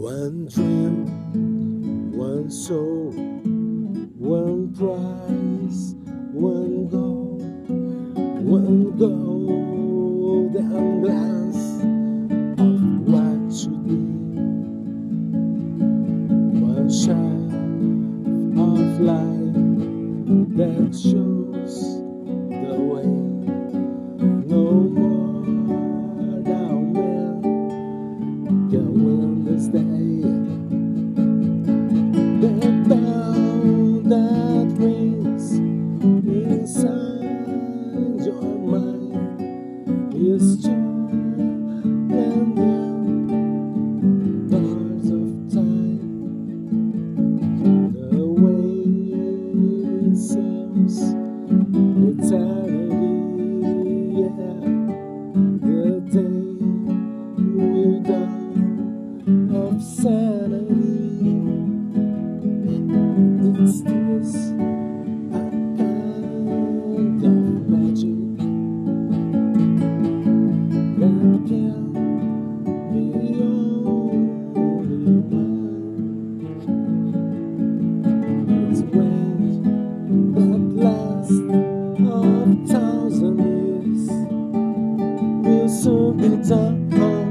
One dream, one soul, one prize, one goal, one golden glance of what should be. One shot of light that shows The bell that rings inside your mind is joy and It's this a kind of magic that can be only. It's that thousand years will soon be done, done.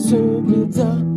so bitter